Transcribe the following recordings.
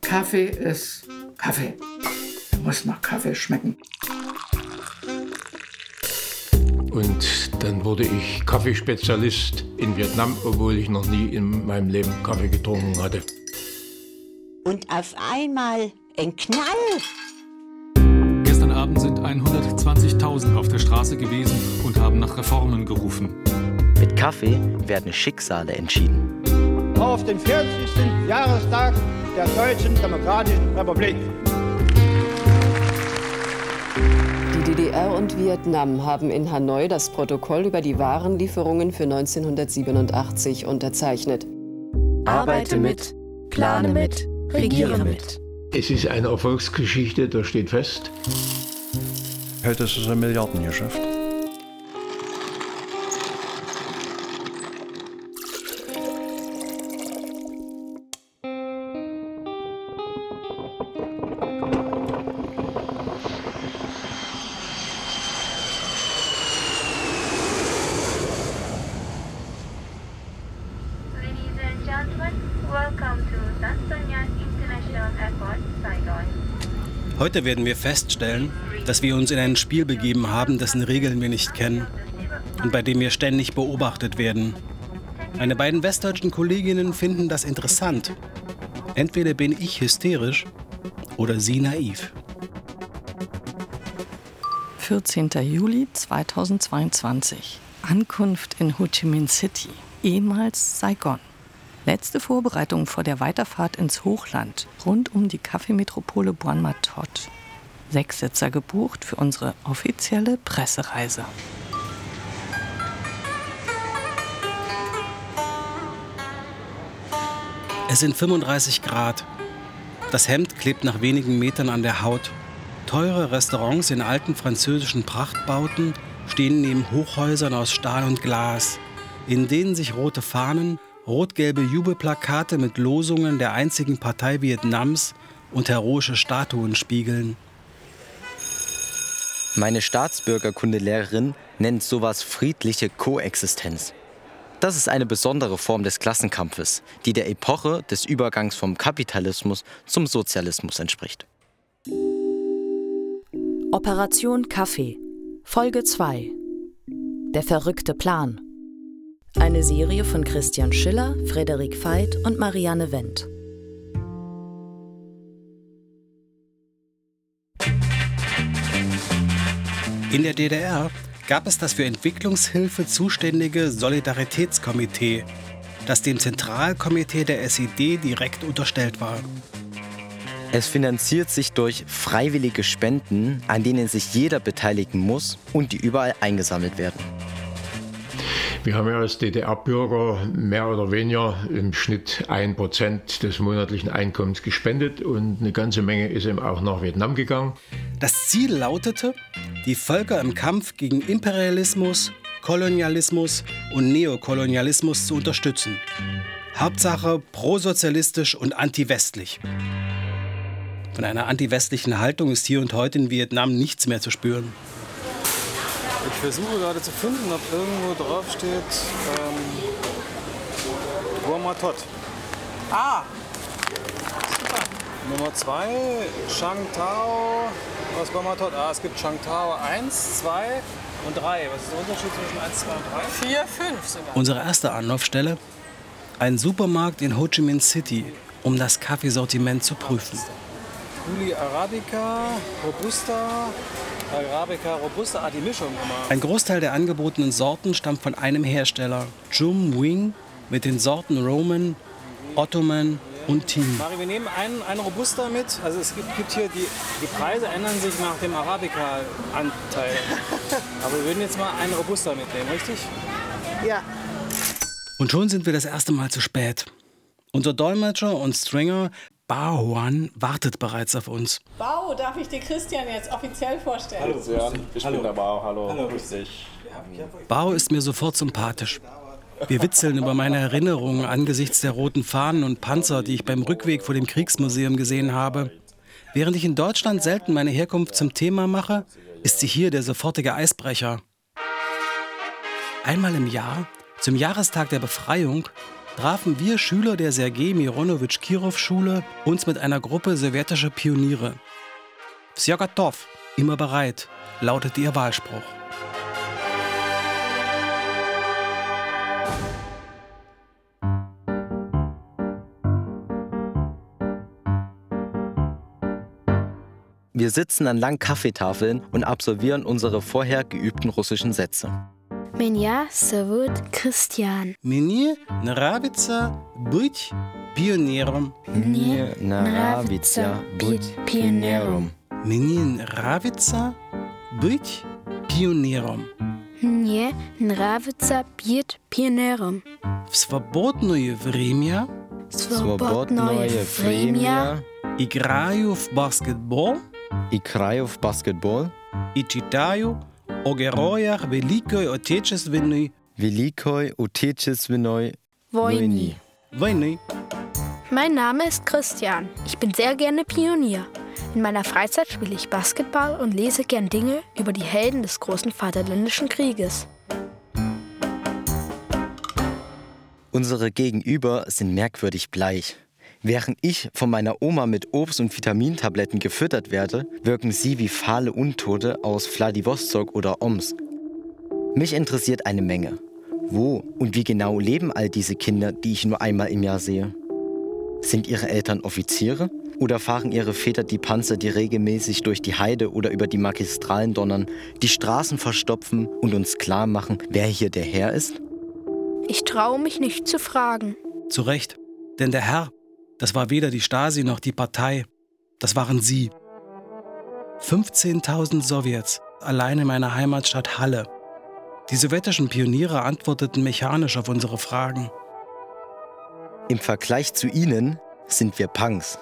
Kaffee ist Kaffee. Er muss nach Kaffee schmecken. Und dann wurde ich Kaffeespezialist in Vietnam, obwohl ich noch nie in meinem Leben Kaffee getrunken hatte. Und auf einmal ein Knall. Gestern Abend sind 120.000 auf der Straße gewesen und haben nach Reformen gerufen. Mit Kaffee werden Schicksale entschieden. Auf den 40. Jahrestag der Deutschen Demokratischen Republik. Die DDR und Vietnam haben in Hanoi das Protokoll über die Warenlieferungen für 1987 unterzeichnet. Arbeite mit, plane mit, regiere mit. Es ist eine Erfolgsgeschichte, das steht fest. Heute ist es ein Milliardengeschäft. Heute werden wir feststellen, dass wir uns in ein Spiel begeben haben, dessen Regeln wir nicht kennen und bei dem wir ständig beobachtet werden. Meine beiden westdeutschen Kolleginnen finden das interessant. Entweder bin ich hysterisch oder sie naiv. 14. Juli 2022. Ankunft in Ho Chi Minh City, ehemals Saigon. Letzte Vorbereitung vor der Weiterfahrt ins Hochland rund um die Kaffeemetropole Buon Ma Thuot. Sechs Sitzer gebucht für unsere offizielle Pressereise. Es sind 35 Grad. Das Hemd klebt nach wenigen Metern an der Haut. Teure Restaurants in alten französischen Prachtbauten stehen neben Hochhäusern aus Stahl und Glas, in denen sich rote Fahnen rot-gelbe Jubelplakate mit Losungen der einzigen Partei Vietnams und heroische Statuen spiegeln. Meine Staatsbürgerkundelehrerin nennt sowas friedliche Koexistenz. Das ist eine besondere Form des Klassenkampfes, die der Epoche des Übergangs vom Kapitalismus zum Sozialismus entspricht. Operation Kaffee Folge 2 Der verrückte Plan eine Serie von Christian Schiller, Frederik Veit und Marianne Wendt. In der DDR gab es das für Entwicklungshilfe zuständige Solidaritätskomitee, das dem Zentralkomitee der SED direkt unterstellt war. Es finanziert sich durch freiwillige Spenden, an denen sich jeder beteiligen muss und die überall eingesammelt werden. Wir haben ja als DDR-Bürger mehr oder weniger im Schnitt ein Prozent des monatlichen Einkommens gespendet und eine ganze Menge ist eben auch nach Vietnam gegangen. Das Ziel lautete, die Völker im Kampf gegen Imperialismus, Kolonialismus und Neokolonialismus zu unterstützen. Hauptsache prosozialistisch und anti-westlich. Von einer anti-westlichen Haltung ist hier und heute in Vietnam nichts mehr zu spüren. Ich versuche gerade zu finden, ob irgendwo drauf steht ähm, Guamatot. Ah, super. Nummer 2, Shangtao aus Guamatot. Ah, es gibt Shangtao 1, 2 und 3. Was ist der Unterschied zwischen 1, 2 und 3? 4, 5 sogar. Unsere erste Anlaufstelle? Ein Supermarkt in Ho Chi Minh City, um das Kaffeesortiment zu prüfen. Juli Arabica, Robusta, Arabica Robusta, ah, die Mischung immer. Ein Großteil der angebotenen Sorten stammt von einem Hersteller, Jum Wing, mit den Sorten Roman, Ottoman und Team. Mari, wir nehmen einen, einen Robusta mit. Also es gibt, gibt hier, die, die Preise ändern sich nach dem Arabica-Anteil. Aber wir würden jetzt mal einen Robusta mitnehmen, richtig? Ja. Und schon sind wir das erste Mal zu spät. Unser Dolmetscher und Stringer Baoan wartet bereits auf uns. Bao, darf ich dir Christian jetzt offiziell vorstellen? Hallo, Jan. Ich hallo. bin der Bao. Hallo, hallo. grüß dich. Bao ist mir sofort sympathisch. Wir witzeln über meine Erinnerungen angesichts der roten Fahnen und Panzer, die ich beim Rückweg vor dem Kriegsmuseum gesehen habe. Während ich in Deutschland selten meine Herkunft zum Thema mache, ist sie hier der sofortige Eisbrecher. Einmal im Jahr, zum Jahrestag der Befreiung, trafen wir Schüler der Sergei Mironowitsch Kirov Schule uns mit einer Gruppe sowjetischer Pioniere. Vsja gotov, immer bereit, lautete ihr Wahlspruch. Wir sitzen an langen Kaffeetafeln und absolvieren unsere vorher geübten russischen Sätze. Меня зовут Christian. Мне нравится быть пионером. Мне нравится быть пионером. Мне нравится быть пионером. Мне нравится быть пионером. В свободное время Свободное время играю в баскетбол играю в баскетбол и читаю o gerojach velikoj otjećestvenoj velikoj otjećestvenoj vojni. Vojni. Mein Name ist Christian. Ich bin sehr gerne Pionier. In meiner Freizeit spiele ich Basketball und lese gern Dinge über die Helden des großen Vaterländischen Krieges. Unsere Gegenüber sind merkwürdig bleich. Während ich von meiner Oma mit Obst- und Vitamintabletten gefüttert werde, wirken sie wie fahle Untote aus Vladivostok oder Omsk. Mich interessiert eine Menge. Wo und wie genau leben all diese Kinder, die ich nur einmal im Jahr sehe? Sind ihre Eltern Offiziere? Oder fahren ihre Väter die Panzer, die regelmäßig durch die Heide oder über die Magistralen donnern, die Straßen verstopfen und uns klar machen, wer hier der Herr ist? Ich traue mich nicht zu fragen. Zu Recht, denn der Herr, das war weder die Stasi noch die Partei, das waren Sie. 15.000 Sowjets, allein in meiner Heimatstadt Halle. Die sowjetischen Pioniere antworteten mechanisch auf unsere Fragen. Im Vergleich zu ihnen sind wir Punks.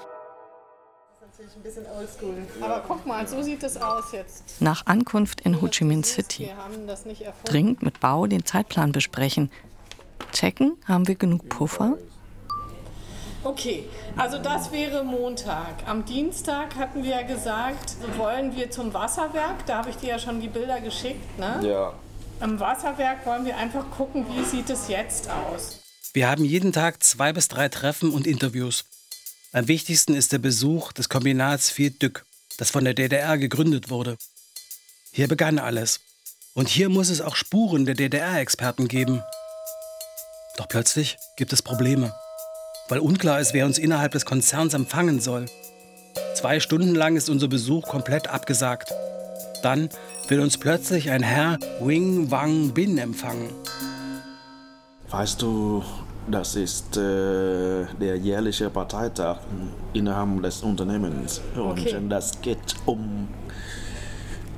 Natürlich ein bisschen oldschool. Aber guck mal, so sieht es aus jetzt. Nach Ankunft in Ho Chi Minh City. Das. Dringend mit Bau den Zeitplan besprechen. Checken, haben wir genug Puffer? Okay, also das wäre Montag. Am Dienstag hatten wir ja gesagt, wollen wir zum Wasserwerk. Da habe ich dir ja schon die Bilder geschickt. Ne? Ja. Am Wasserwerk wollen wir einfach gucken, wie sieht es jetzt aus. Wir haben jeden Tag zwei bis drei Treffen und Interviews. Am wichtigsten ist der Besuch des Kombinats Vierdück, das von der DDR gegründet wurde. Hier begann alles. Und hier muss es auch Spuren der DDR-Experten geben. Doch plötzlich gibt es Probleme, weil unklar ist, wer uns innerhalb des Konzerns empfangen soll. Zwei Stunden lang ist unser Besuch komplett abgesagt. Dann will uns plötzlich ein Herr Wing Wang Bin empfangen. Weißt du, das ist äh, der jährliche Parteitag innerhalb des Unternehmens. Und Okay. das geht um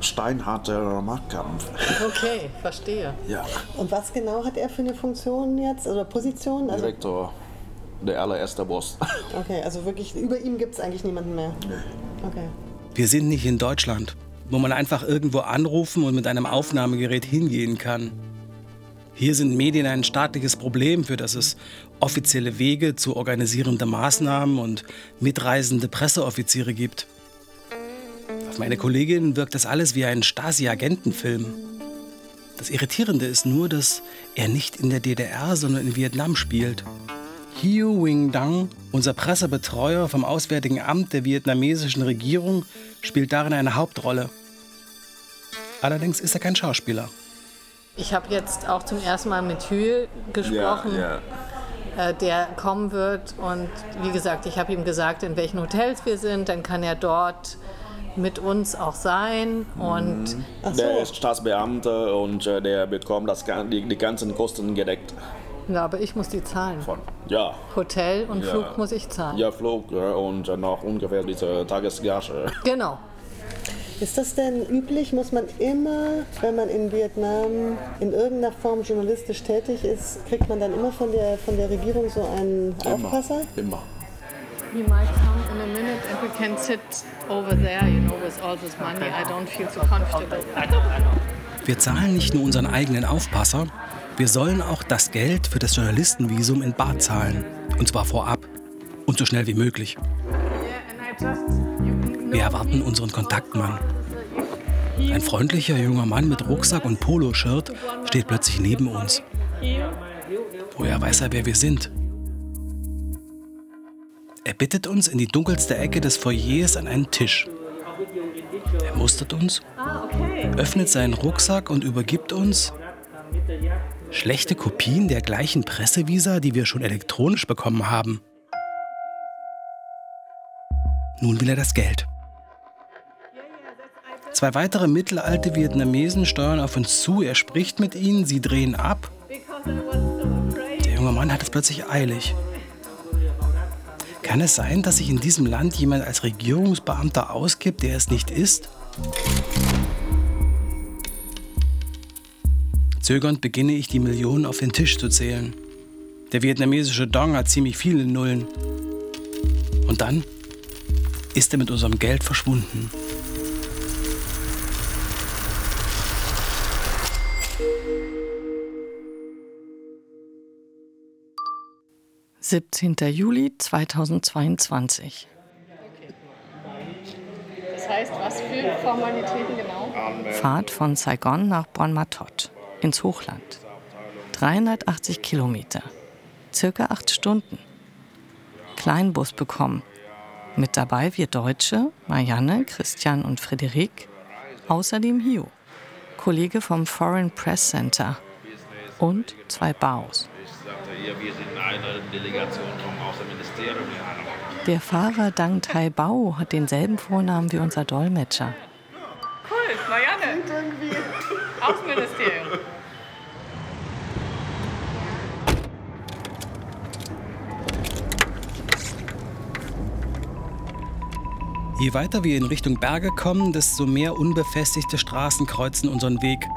steinharter Machtkampf. Okay, verstehe. Ja, Und was genau hat er für eine Funktion jetzt oder Position? Also, Direktor, der allererste Boss. okay, also wirklich über ihm gibt es eigentlich niemanden mehr. Okay. Wir sind nicht in Deutschland, wo man einfach irgendwo anrufen und mit einem Aufnahmegerät hingehen kann. Hier sind Medien ein staatliches Problem, für das es offizielle Wege zu organisierenden Maßnahmen und mitreisende Presseoffiziere gibt. Auf meine Kolleginnen wirkt das alles wie ein Stasi-Agentenfilm. Das Irritierende ist nur, dass er nicht in der DDR, sondern in Vietnam spielt. Hieu Wing Dang, unser Pressebetreuer vom Auswärtigen Amt der vietnamesischen Regierung, spielt darin eine Hauptrolle. Allerdings ist er kein Schauspieler. Ich habe jetzt auch zum ersten Mal mit Hühl gesprochen, Ja, Äh, der kommen wird. Und wie gesagt, ich habe ihm gesagt, in welchen Hotels wir sind. Dann kann er dort mit uns auch sein. Und Der ist Staatsbeamter und äh, der bekommt das, die, die ganzen Kosten gedeckt. Ja, aber ich muss die zahlen. Von, ja. Hotel und Ja. Flug muss ich zahlen. Ja, Flug und noch ungefähr diese Tagesgage. Genau. Ist das denn üblich? Muss man immer, wenn man in Vietnam in irgendeiner Form journalistisch tätig ist, kriegt man dann immer von der, von der Regierung so einen Aufpasser? Immer. He might come in a minute and we can sit over there, you know, with all this money. I don't feel so comfortable. Wir zahlen nicht nur unseren eigenen Aufpasser, wir sollen auch das Geld für das Journalistenvisum in Bar zahlen. Und zwar vorab und so schnell wie möglich. Wir erwarten unseren Kontaktmann. Ein freundlicher junger Mann mit Rucksack und Poloshirt steht plötzlich neben uns. Woher weiß er, wer wir sind? Er bittet uns in die dunkelste Ecke des Foyers an einen Tisch. Er mustert uns, öffnet seinen Rucksack und übergibt uns schlechte Kopien der gleichen Pressevisa, die wir schon elektronisch bekommen haben. Nun will er das Geld. Zwei weitere mittelalte Vietnamesen steuern auf uns zu. Er spricht mit ihnen, sie drehen ab. Der junge Mann hat es plötzlich eilig. Kann es sein, dass sich in diesem Land jemand als Regierungsbeamter ausgibt, der es nicht ist? Zögernd beginne ich, die Millionen auf den Tisch zu zählen. Der vietnamesische Dong hat ziemlich viele Nullen. Und dann ist er mit unserem Geld verschwunden. Siebzehnter Juli 2022. Das heißt, was für Formalitäten genau? Fahrt von Saigon nach Bon Matot ins Hochland. 380 Kilometer, circa acht Stunden. Kleinbus bekommen. Mit dabei wir Deutsche, Marianne, Christian und Frederik. Außerdem Hio, Kollege vom Foreign Press Center. Und zwei Außenministerium. Der Fahrer Dang Tai Bao hat denselben Vornamen wie unser Dolmetscher. Außenministerium. Je weiter wir in Richtung Berge kommen, desto mehr unbefestigte Straßen kreuzen unseren Weg.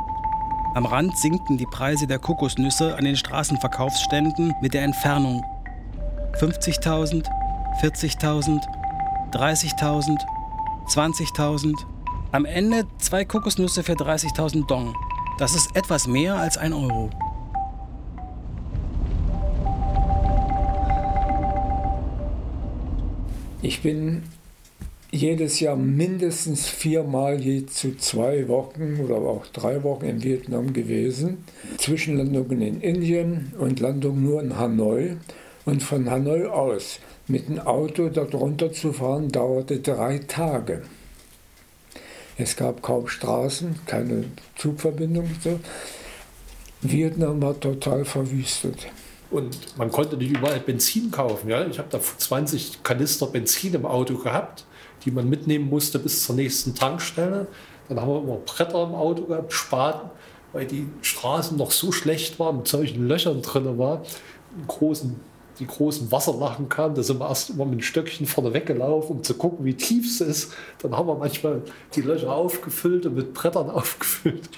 Am Rand sinken die Preise der Kokosnüsse an den Straßenverkaufsständen mit der Entfernung. 50.000, 40.000, 30.000, 20.000. Am Ende zwei Kokosnüsse für 30.000 Dong. Das ist etwas mehr als ein Euro. Ich bin jedes Jahr mindestens viermal je zu zwei Wochen oder auch drei Wochen in Vietnam gewesen. Zwischenlandungen in Indien und Landung nur in Hanoi. Und von Hanoi aus mit dem Auto dort runter zu fahren, dauerte drei Tage. Es gab kaum Straßen, keine Zugverbindung. So. Vietnam war total verwüstet. Und man konnte nicht überall Benzin kaufen. Ja? Ich habe da 20 Kanister Benzin im Auto gehabt, die man mitnehmen musste bis zur nächsten Tankstelle. Dann haben wir immer Bretter im Auto gehabt, Spaten, weil die Straßen noch so schlecht waren, mit solchen Löchern drin war. Großen, die großen Wasserlachen kamen, da sind wir erst immer mit einem Stöckchen vorne weggelaufen, um zu gucken, wie tief es ist. Dann haben wir manchmal die Löcher aufgefüllt und mit Brettern aufgefüllt.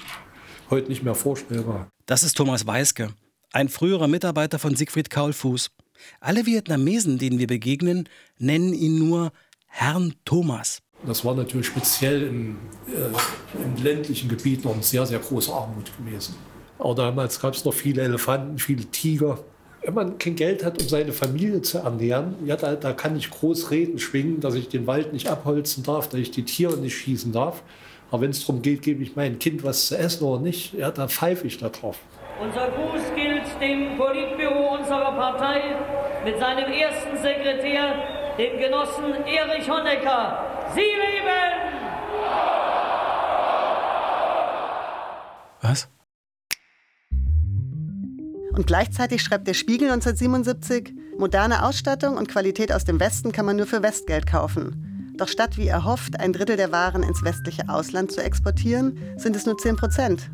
Heute nicht mehr vorstellbar. Das ist Thomas Weiske, ein früherer Mitarbeiter von Siegfried Kaulfuß. Alle Vietnamesen, denen wir begegnen, nennen ihn nur Herrn Thomas. Das war natürlich speziell im, äh, im ländlichen Gebiet noch eine sehr, sehr große Armut gewesen. Aber damals gab es noch viele Elefanten, viele Tiger. Wenn man kein Geld hat, um seine Familie zu ernähren, ja, da, da kann ich groß Reden schwingen, dass ich den Wald nicht abholzen darf, dass ich die Tiere nicht schießen darf. Aber wenn es darum geht, gebe ich meinem Kind was zu essen oder nicht, ja, da pfeife ich da drauf. Unser Gruß gilt dem Politbüro unserer Partei mit seinem ersten Sekretär, dem Genossen Erich Honecker. Sie leben! Was? Und gleichzeitig schreibt der Spiegel 1977, moderne Ausstattung und Qualität aus dem Westen kann man nur für Westgeld kaufen. Doch statt wie erhofft, ein Drittel der Waren ins westliche Ausland zu exportieren, sind es nur 10 Prozent.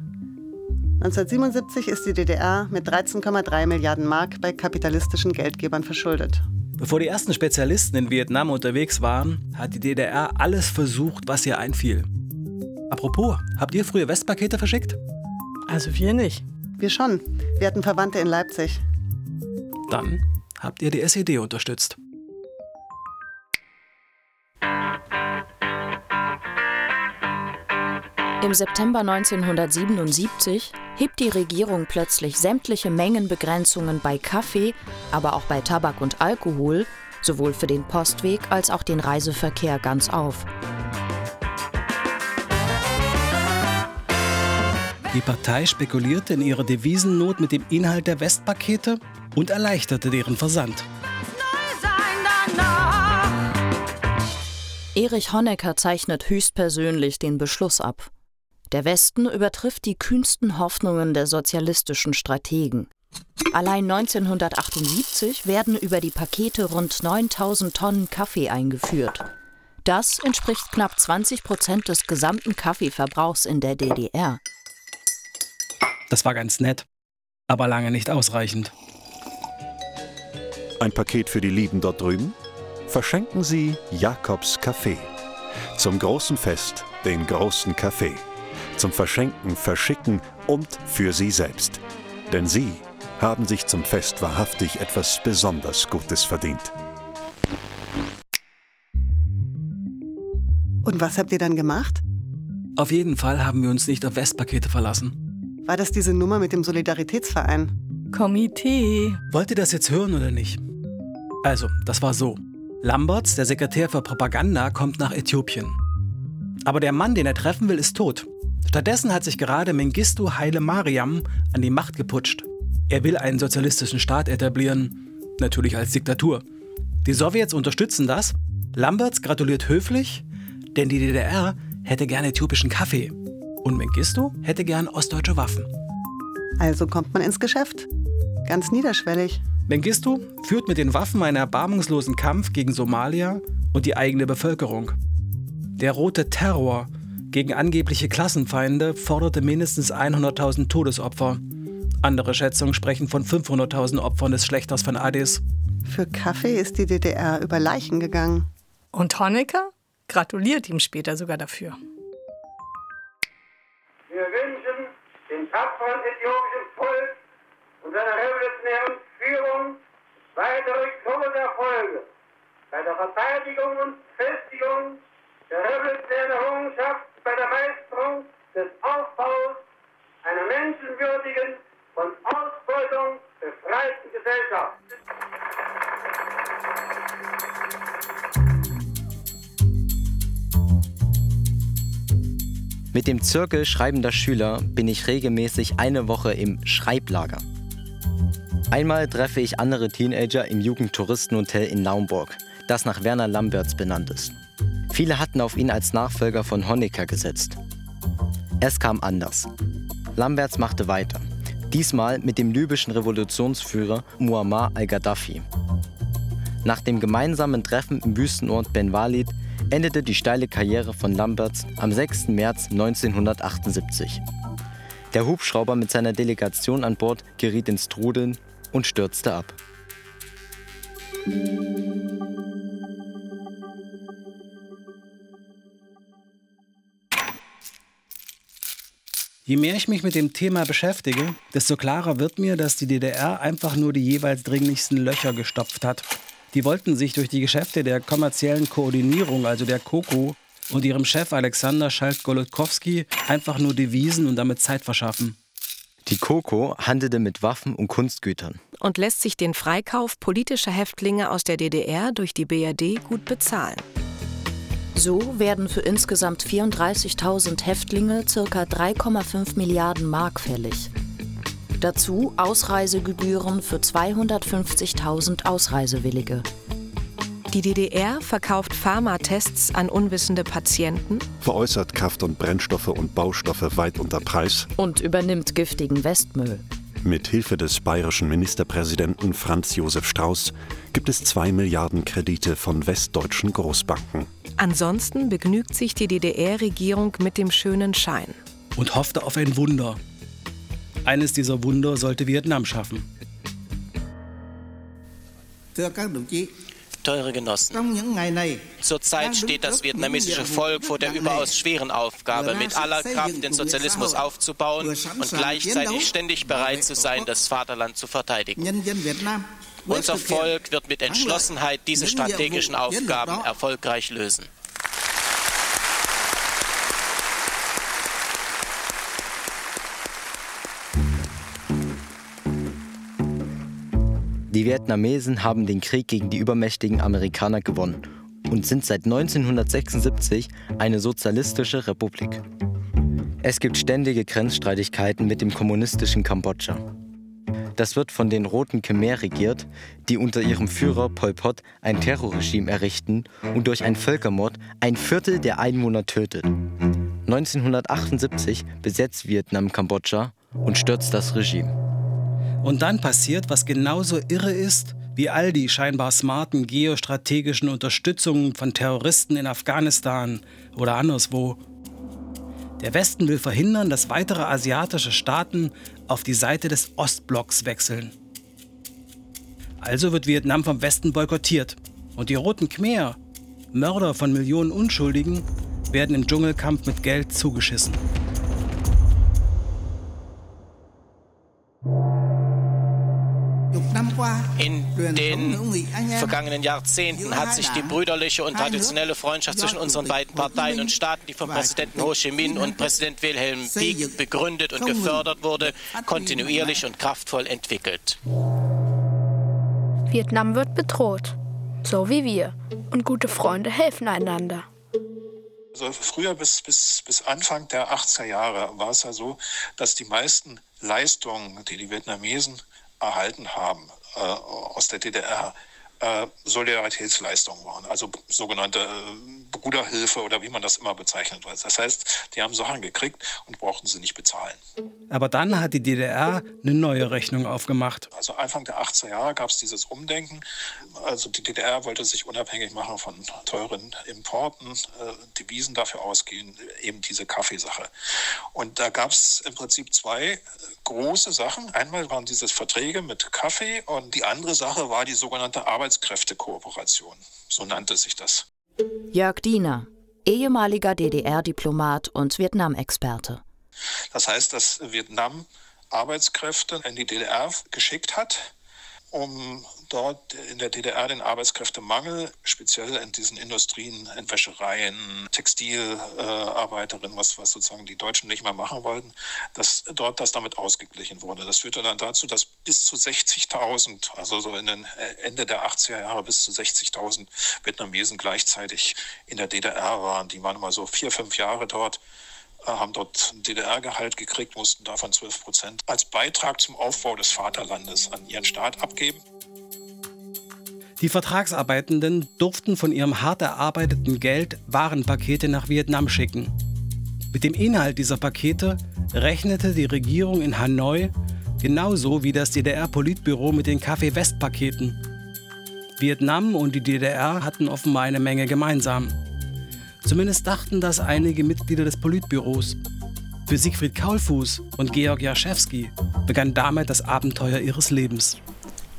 1977 ist die DDR mit 13,3 Milliarden Mark bei kapitalistischen Geldgebern verschuldet. Bevor die ersten Spezialisten in Vietnam unterwegs waren, hat die DDR alles versucht, was ihr einfiel. Apropos, habt ihr früher Westpakete verschickt? Also wir nicht. Wir schon. Wir hatten Verwandte in Leipzig. Dann habt ihr die SED unterstützt. Im September 1977 hebt die Regierung plötzlich sämtliche Mengenbegrenzungen bei Kaffee, aber auch bei Tabak und Alkohol, sowohl für den Postweg als auch den Reiseverkehr ganz auf. Die Partei spekulierte in ihrer Devisennot mit dem Inhalt der Westpakete und erleichterte deren Versand. Erich Honecker zeichnet höchstpersönlich den Beschluss ab. Der Westen übertrifft die kühnsten Hoffnungen der sozialistischen Strategen. Allein 1978 werden über die Pakete rund 9000 Tonnen Kaffee eingeführt. Das entspricht knapp 20 Prozent des gesamten Kaffeeverbrauchs in der DDR. Das war ganz nett, aber lange nicht ausreichend. Ein Paket für die Lieben dort drüben? Verschenken Sie Jakobs Kaffee. Zum großen Fest den großen Kaffee. Zum Verschenken, Verschicken und für Sie selbst. Denn Sie haben sich zum Fest wahrhaftig etwas besonders Gutes verdient. Und was habt ihr dann gemacht? Auf jeden Fall haben wir uns nicht auf Westpakete verlassen. War das diese Nummer mit dem Solidaritätsverein? Komitee. Wollt ihr das jetzt hören oder nicht? Also, das war so. Lamberts, der Sekretär für Propaganda, kommt nach Äthiopien. Aber der Mann, den er treffen will, ist tot. Stattdessen hat sich gerade Mengistu Haile Mariam an die Macht geputscht. Er will einen sozialistischen Staat etablieren, natürlich als Diktatur. Die Sowjets unterstützen das. Lamberts gratuliert höflich, denn die DDR hätte gerne äthiopischen Kaffee. Und Mengistu hätte gern ostdeutsche Waffen. Also kommt man ins Geschäft. Ganz niederschwellig. Mengistu führt mit den Waffen einen erbarmungslosen Kampf gegen Somalia und die eigene Bevölkerung. Der rote Terror gegen angebliche Klassenfeinde forderte mindestens 100.000 Todesopfer. Andere Schätzungen sprechen von 500.000 Opfern des Schlechters von Addis. Für Kaffee ist die DDR über Leichen gegangen. Und Honecker gratuliert ihm später sogar dafür. Wir wünschen dem tapferen äthiopischen Volk und seiner revolutionären Führung weitere große Erfolge bei der Verteidigung und Festigung Mit dem Zirkel schreibender Schüler bin ich regelmäßig eine Woche im Schreiblager. Einmal treffe ich andere Teenager im Jugendtouristenhotel in Naumburg, das nach Werner Lamberts benannt ist. Viele hatten auf ihn als Nachfolger von Honecker gesetzt. Es kam anders. Lamberts machte weiter. Diesmal mit dem libyschen Revolutionsführer Muammar al-Gaddafi. Nach dem gemeinsamen Treffen im Wüstenort Ben Walid endete die steile Karriere von Lamberts am 6. März 1978. Der Hubschrauber mit seiner Delegation an Bord geriet ins Trudeln und stürzte ab. Je mehr ich mich mit dem Thema beschäftige, desto klarer wird mir, dass die DDR einfach nur die jeweils dringlichsten Löcher gestopft hat. Die wollten sich durch die Geschäfte der kommerziellen Koordinierung, also der KOKO, und ihrem Chef Alexander Schalt-Golodkowski einfach nur Devisen und damit Zeit verschaffen. Die KOKO handelte mit Waffen und Kunstgütern. Und lässt sich den Freikauf politischer Häftlinge aus der DDR durch die BRD gut bezahlen. So werden für insgesamt 34.000 Häftlinge ca. 3,5 Milliarden Mark fällig. Dazu Ausreisegebühren für 250.000 Ausreisewillige. Die DDR verkauft Pharmatests an unwissende Patienten Veräußert Kraft- und Brennstoffe und Baustoffe weit unter Preis. und übernimmt giftigen Westmüll. Mit Hilfe des bayerischen Ministerpräsidenten Franz Josef Strauß gibt es zwei Milliarden Kredite von westdeutschen Großbanken. Ansonsten begnügt sich die DDR-Regierung mit dem schönen Schein. Und hoffte auf ein Wunder. Eines dieser Wunder sollte Vietnam schaffen. Teure Genossen, zurzeit steht das vietnamesische Volk vor der überaus schweren Aufgabe, mit aller Kraft den Sozialismus aufzubauen und gleichzeitig ständig bereit zu sein, das Vaterland zu verteidigen. Unser Volk wird mit Entschlossenheit diese strategischen Aufgaben erfolgreich lösen. Die Vietnamesen haben den Krieg gegen die übermächtigen Amerikaner gewonnen und sind seit 1976 eine sozialistische Republik. Es gibt ständige Grenzstreitigkeiten mit dem kommunistischen Kambodscha. Das wird von den Roten Khmer regiert, die unter ihrem Führer Pol Pot ein Terrorregime errichten und durch einen Völkermord ein Viertel der Einwohner tötet. 1978 besetzt Vietnam Kambodscha und stürzt das Regime. Und dann passiert, was genauso irre ist, wie all die scheinbar smarten geostrategischen Unterstützungen von Terroristen in Afghanistan oder anderswo. Der Westen will verhindern, dass weitere asiatische Staaten auf die Seite des Ostblocks wechseln. Also wird Vietnam vom Westen boykottiert. Und die Roten Khmer, Mörder von Millionen Unschuldigen, werden im Dschungelkampf mit Geld zugeschissen. In den vergangenen Jahrzehnten hat sich die brüderliche und traditionelle Freundschaft zwischen unseren beiden Parteien und Staaten, die von Präsidenten Ho Chi Minh und Präsident Wilhelm Wieck begründet und gefördert wurde, kontinuierlich und kraftvoll entwickelt. Vietnam wird bedroht, so wie wir. Und gute Freunde helfen einander. Also früher bis, bis, bis Anfang der 80er Jahre war es ja so, dass die meisten Leistungen, die die Vietnamesen erhalten haben äh, aus der DDR, äh, Solidaritätsleistungen waren, also sogenannte äh, Bruderhilfe oder wie man das immer bezeichnet. Das heißt, die haben Sachen gekriegt und brauchten sie nicht bezahlen. Aber dann hat die DDR eine neue Rechnung aufgemacht. Also Anfang der 80er Jahre gab es dieses Umdenken. Also die DDR wollte sich unabhängig machen von teuren Importen, äh, Devisen dafür ausgehen, eben diese Kaffeesache. Und da gab es im Prinzip zwei große Sachen. Einmal waren diese Verträge mit Kaffee und die andere Sache war die sogenannte Arbeitskräftekooperation. So nannte sich das. Jörg Diener, ehemaliger DDR-Diplomat und Vietnam-Experte. Das heißt, dass Vietnam Arbeitskräfte in die DDR geschickt hat, um dort in der DDR den Arbeitskräftemangel, speziell in diesen Industrien, in Wäschereien, Textilarbeiterinnen, was, was sozusagen die Deutschen nicht mehr machen wollten, dass dort das damit ausgeglichen wurde. Das führte dann dazu, dass bis zu 60.000, also so in den Ende der 80er Jahre bis zu 60.000 Vietnamesen gleichzeitig in der DDR waren. Die waren immer so vier, fünf Jahre dort haben dort DDR-Gehalt gekriegt, mussten davon 12 Prozent als Beitrag zum Aufbau des Vaterlandes an ihren Staat abgeben. Die Vertragsarbeitenden durften von ihrem hart erarbeiteten Geld Warenpakete nach Vietnam schicken. Mit dem Inhalt dieser Pakete rechnete die Regierung in Hanoi genauso wie das DDR-Politbüro mit den Kaffee-West-Paketen. Vietnam und die DDR hatten offenbar eine Menge gemeinsam. Zumindest dachten das einige Mitglieder des Politbüros. Für Siegfried Kaulfuß und Georg Jaschewski begann damit das Abenteuer ihres Lebens.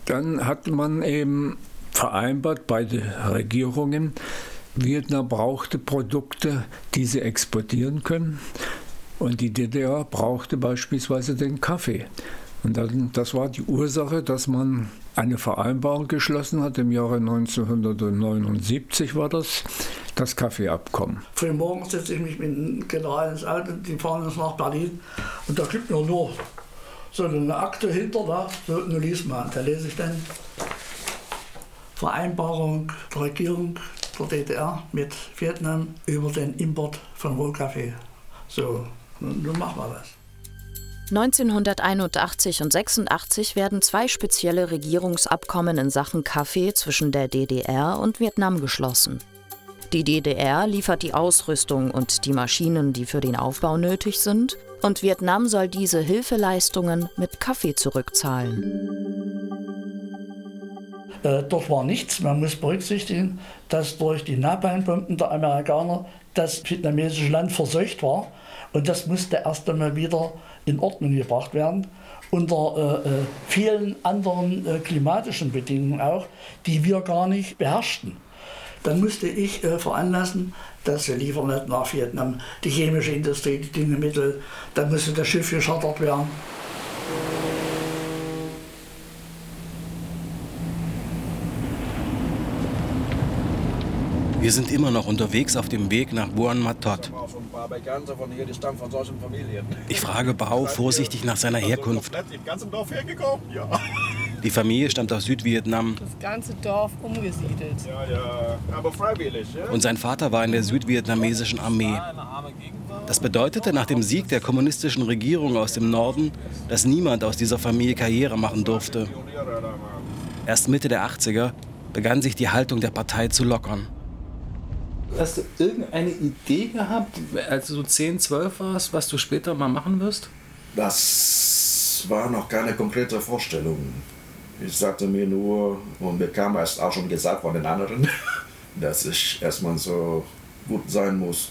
Dann hat man eben vereinbart, beide Regierungen, Vietnam brauchte Produkte, die sie exportieren können. Und die DDR brauchte beispielsweise den Kaffee. Und dann, das war die Ursache, dass man eine Vereinbarung geschlossen hat. Im Jahre 1979 war das, das Kaffeeabkommen. Frühmorgens setze ich mich mit dem General ins Auto, die fahren uns nach Berlin. Und da gibt mir nur so eine Akte hinter, da, so eine liest man. Da lese ich dann Vereinbarung der Regierung der DDR mit Vietnam über den Import von Rohkaffee. So, nun machen wir das. 1981 und 86 werden zwei spezielle Regierungsabkommen in Sachen Kaffee zwischen der DDR und Vietnam geschlossen. Die DDR liefert die Ausrüstung und die Maschinen, die für den Aufbau nötig sind, und Vietnam soll diese Hilfeleistungen mit Kaffee zurückzahlen. Äh, dort war nichts. Man muss berücksichtigen, dass durch die Napalmbomben der Amerikaner das vietnamesische Land verseucht war. Und das musste erst einmal wieder in Ordnung gebracht werden. Unter äh, äh, vielen anderen äh, klimatischen Bedingungen auch, die wir gar nicht beherrschten. Dann musste ich äh, veranlassen, dass wir liefern nach Vietnam die chemische Industrie, die Düngemittel. Dann musste das Schiff geschartert werden. Wir sind immer noch unterwegs auf dem Weg nach Buon Matot. Ich frage Bao vorsichtig nach seiner Herkunft. Die Familie stammt aus Südvietnam. Das ganze Dorf umgesiedelt. Und sein Vater war in der südvietnamesischen Armee. Das bedeutete nach dem Sieg der kommunistischen Regierung aus dem Norden, dass niemand aus dieser Familie Karriere machen durfte. Erst Mitte der 80er begann sich die Haltung der Partei zu lockern. Hast du irgendeine Idee gehabt, als du so 10, 12 warst, was du später mal machen wirst? Das war noch keine konkrete Vorstellung. Ich sagte mir nur, und mir kam erst auch schon gesagt von den anderen, dass ich erstmal so gut sein muss.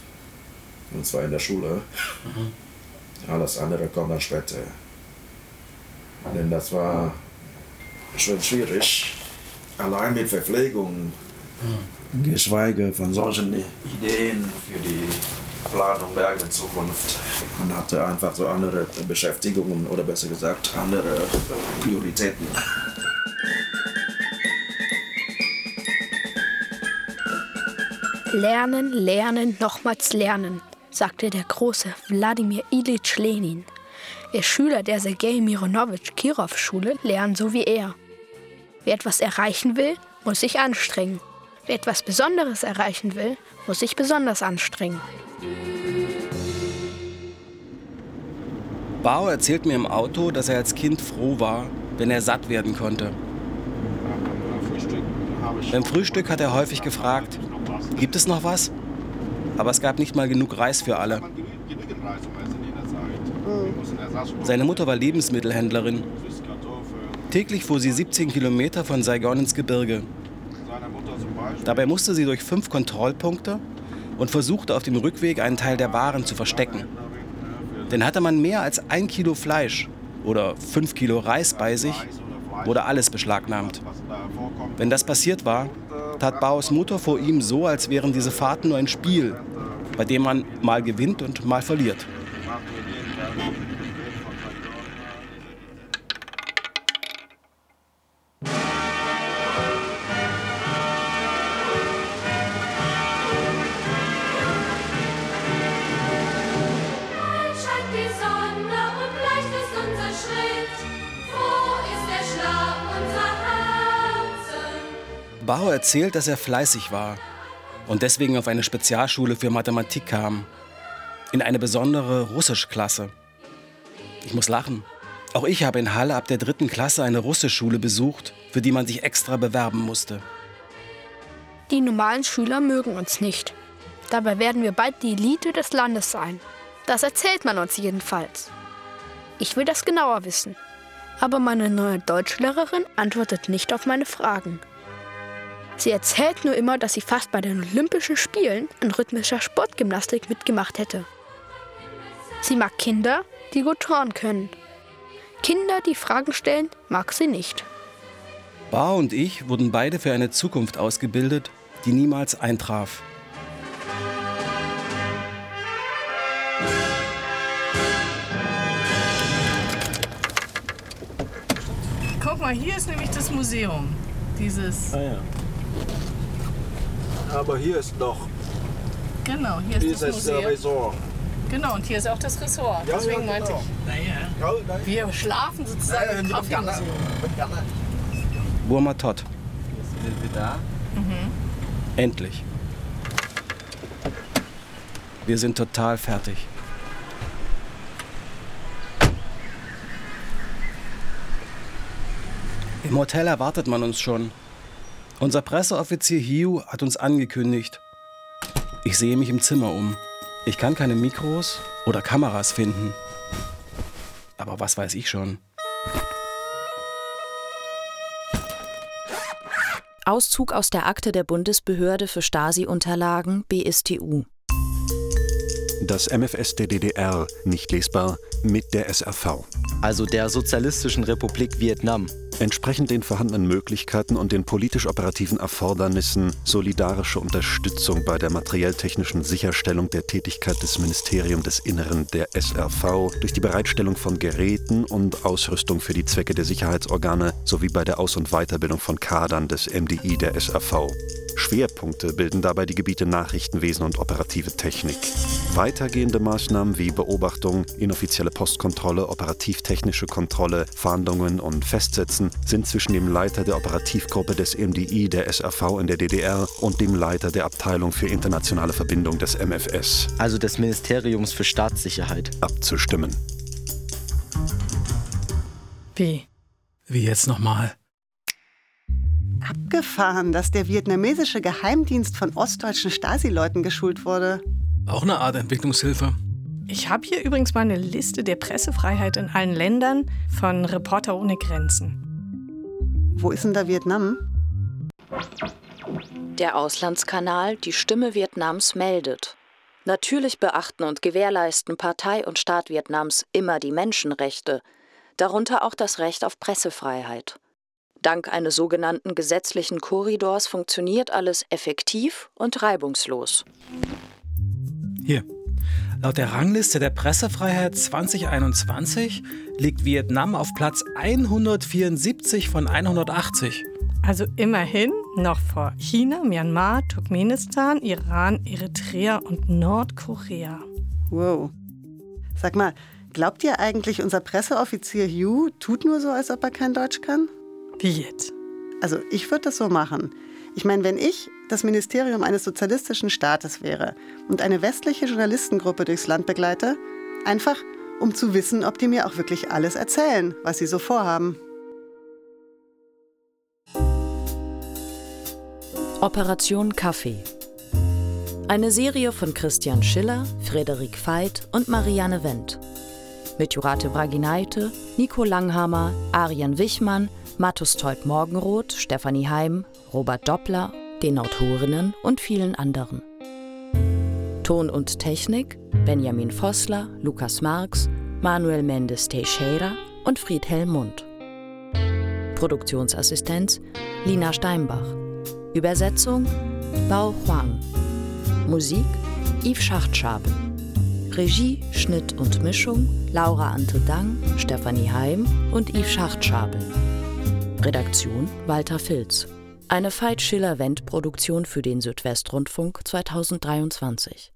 Und zwar in der Schule. Mhm. Alles andere kommt dann später. Denn das war schon schwierig. Allein mit Verpflegung. Mhm. Geschweige von solchen Ideen für die Planung der eigenen Zukunft. Man hatte einfach so andere Beschäftigungen oder besser gesagt andere Prioritäten. Lernen, lernen, nochmals lernen, sagte der große Wladimir Ilyich Lenin. Wer Schüler der Sergei Mironowitsch Kirov Schule lernen so wie er. Wer etwas erreichen will, muss sich anstrengen. Wer etwas Besonderes erreichen will, muss sich besonders anstrengen. Bao erzählt mir im Auto, dass er als Kind froh war, wenn er satt werden konnte. Beim Frühstück hat er häufig gefragt, gibt es noch was? Aber es gab nicht mal genug Reis für alle. Seine Mutter war Lebensmittelhändlerin. Täglich fuhr sie 17 Kilometer von Saigon ins Gebirge. Dabei musste sie durch fünf Kontrollpunkte und versuchte auf dem Rückweg einen Teil der Waren zu verstecken. Denn hatte man mehr als ein Kilo Fleisch oder fünf Kilo Reis bei sich, wurde alles beschlagnahmt. Wenn das passiert war, tat Baos Mutter vor ihm so, als wären diese Fahrten nur ein Spiel, bei dem man mal gewinnt und mal verliert. Bauer erzählt, dass er fleißig war und deswegen auf eine Spezialschule für Mathematik kam. In eine besondere Russischklasse. Ich muss lachen. Auch ich habe in Halle ab der dritten Klasse eine Russischschule besucht, für die man sich extra bewerben musste. Die normalen Schüler mögen uns nicht. Dabei werden wir bald die Elite des Landes sein. Das erzählt man uns jedenfalls. Ich will das genauer wissen. Aber meine neue Deutschlehrerin antwortet nicht auf meine Fragen. Sie erzählt nur immer, dass sie fast bei den Olympischen Spielen in rhythmischer Sportgymnastik mitgemacht hätte. Sie mag Kinder, die gut turnen können. Kinder, die Fragen stellen, mag sie nicht. Bar und ich wurden beide für eine Zukunft ausgebildet, die niemals eintraf. Guck mal, hier ist nämlich das Museum. Dieses. Ah ja. Aber hier ist noch Genau, hier ist dieses das Museum. Resort. Genau, und hier ist auch das Ressort. Ja, Deswegen ja, meinte genau. ich, wir schlafen sozusagen im Kaffeemuseum. Burma Todd. Sind wir da? Mhm. Endlich. Wir sind total fertig. Im Hotel erwartet man uns schon. Unser Presseoffizier Hugh hat uns angekündigt. Ich sehe mich im Zimmer um. Ich kann keine Mikros oder Kameras finden. Aber was weiß ich schon. Auszug aus der Akte der Bundesbehörde für Stasi-Unterlagen BSTU. Das MFS der DDR, nicht lesbar, mit der SRV. Also der Sozialistischen Republik Vietnam. Entsprechend den vorhandenen Möglichkeiten und den politisch-operativen Erfordernissen solidarische Unterstützung bei der materiell-technischen Sicherstellung der Tätigkeit des Ministeriums des Inneren der SRV durch die Bereitstellung von Geräten und Ausrüstung für die Zwecke der Sicherheitsorgane sowie bei der Aus- und Weiterbildung von Kadern des MDI der SRV. Schwerpunkte bilden dabei die Gebiete Nachrichtenwesen und operative Technik. Weitergehende Maßnahmen wie Beobachtung, inoffizielle Postkontrolle, operativ-technische Kontrolle, Fahndungen und Festsetzen sind zwischen dem Leiter der Operativgruppe des MDI der SRV in der DDR und dem Leiter der Abteilung für internationale Verbindung des MFS, also des Ministeriums für Staatssicherheit, abzustimmen. Wie? Wie jetzt nochmal? Abgefahren, dass der vietnamesische Geheimdienst von ostdeutschen Stasi-Leuten geschult wurde. Auch eine Art Entwicklungshilfe. Ich habe hier übrigens mal eine Liste der Pressefreiheit in allen Ländern von Reporter ohne Grenzen. Wo ist denn da Vietnam? Der Auslandskanal Die Stimme Vietnams meldet. Natürlich beachten und gewährleisten Partei und Staat Vietnams immer die Menschenrechte, darunter auch das Recht auf Pressefreiheit. Dank eines sogenannten gesetzlichen Korridors funktioniert alles effektiv und reibungslos. Hier. Laut der Rangliste der Pressefreiheit 2021 liegt Vietnam auf Platz 174 von 180. Also immerhin noch vor China, Myanmar, Turkmenistan, Iran, Eritrea und Nordkorea. Wow. Sag mal, glaubt ihr eigentlich, unser Presseoffizier Hugh tut nur so, als ob er kein Deutsch kann? Wie jetzt? Also ich würde das so machen. Ich meine, wenn ich das Ministerium eines sozialistischen Staates wäre und eine westliche Journalistengruppe durchs Land begleite, einfach um zu wissen, ob die mir auch wirklich alles erzählen, was sie so vorhaben. Operation Kaffee. Eine Serie von Christian Schiller, Frederik Veit und Marianne Wendt. Mit Jurate Bragineite, Nico Langhammer, Arian Wichmann, Mattus Teub Morgenroth, Stefanie Heim, Robert Doppler, den Autorinnen und vielen anderen. Ton und Technik Benjamin Vossler, Lukas Marx, Manuel Mendes Teixeira und Friedhelm Mund. Produktionsassistenz Lina Steinbach. Übersetzung Bao Huang. Musik Yves Schachtschabel. Regie, Schnitt und Mischung Laura Ante Dang, Stefanie Heim und Yves Schachtschabel. Redaktion Walter Filz. Eine Veit Schiller-Wendt-Produktion für den Südwestrundfunk 2023.